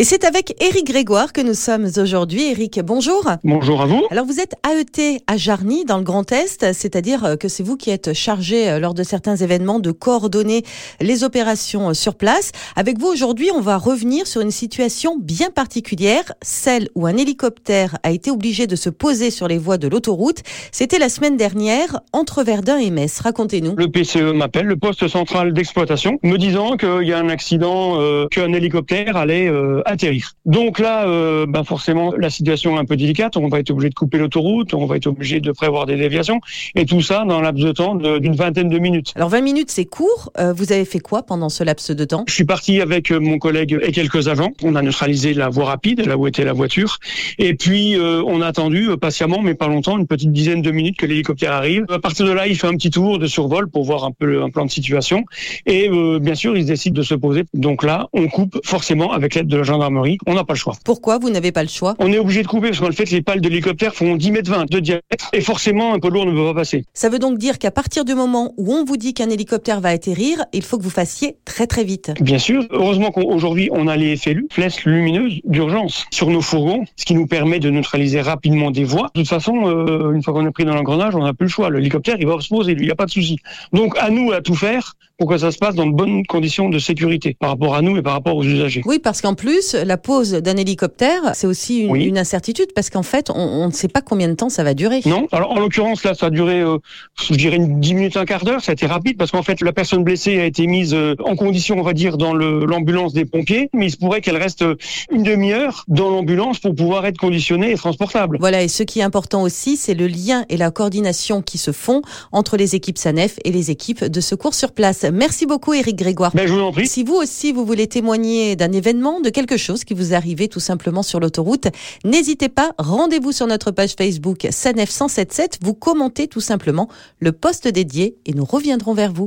Et c'est avec Éric Grégoire que nous sommes aujourd'hui. Éric, bonjour. Bonjour à vous. Alors vous êtes AET à Jarny dans le Grand Est, c'est-à-dire que c'est vous qui êtes chargé euh, lors de certains événements de coordonner les opérations euh, sur place. Avec vous aujourd'hui, on va revenir sur une situation bien particulière, celle où un hélicoptère a été obligé de se poser sur les voies de l'autoroute. C'était la semaine dernière entre Verdun et Metz. Racontez-nous. Le PCE m'appelle, le poste central d'exploitation, me disant qu'il y a un accident, euh, qu'un hélicoptère allait euh, atterrir. Donc là, euh, ben forcément, la situation est un peu délicate. On va être obligé de couper l'autoroute, on va être obligé de prévoir des déviations, et tout ça dans un laps de temps d'une vingtaine de minutes. Alors 20 minutes, c'est court. Euh, vous avez fait quoi pendant ce laps de temps? Je suis parti avec euh, mon collègue et quelques agents. On a neutralisé la voie rapide, là où était la voiture, et puis euh, on a attendu patiemment, mais pas longtemps, une petite dizaine de minutes que l'hélicoptère arrive. À partir de là, il fait un petit tour de survol pour voir un peu un plan de situation, et bien sûr, il décide de se poser. Donc là, on coupe forcément avec l'aide de la gendarmerie. On n'a pas le choix. Pourquoi vous n'avez pas le choix? On est obligé de couper parce qu'en fait, les pales de l'hélicoptère font 10 mètres 20 de diamètre et forcément, un peu lourd ne peut pas passer. Ça veut donc dire qu'à partir du moment où on vous dit qu'un hélicoptère va atterrir, il faut que vous fassiez très très vite. Bien sûr. Heureusement qu'aujourd'hui, on a les FLU, flèches lumineuses d'urgence, sur nos fourgons, ce qui nous permet de neutraliser rapidement des voies. De toute façon, euh, une fois qu'on est pris dans l'engrenage, on n'a plus le choix. L'hélicoptère, il va se poser, il n'y a pas de souci. Donc, à nous à tout faire pour que ça se passe dans de bonnes conditions de sécurité par rapport à nous et par rapport aux usagers. Oui, parce qu'en plus, la pose d'un hélicoptère, c'est aussi une, Oui. une incertitude parce qu'en fait, on, on ne sait pas combien de temps ça va durer. Non. Alors en l'occurrence là, ça a duré, euh, je dirais une 10 minutes, un quart d'heure. Ça a été rapide parce qu'en fait la personne blessée a été mise euh, en condition, on va dire, dans l'ambulance des pompiers, mais il se pourrait qu'elle reste euh, une demi-heure dans l'ambulance pour pouvoir être conditionnée et transportable. Voilà, et ce qui est important aussi, c'est le lien et la coordination qui se font entre les équipes SANEF et les équipes de secours sur place. Merci beaucoup, Éric Grégoire. Ben je vous en prie. Si vous aussi, vous voulez témoigner d'un événement, de quelque chose qui vous arrivé tout simplement sur l'autoroute, n'hésitez pas, rendez-vous sur notre page Facebook SANEF 1077, vous commentez tout simplement le post dédié et nous reviendrons vers vous.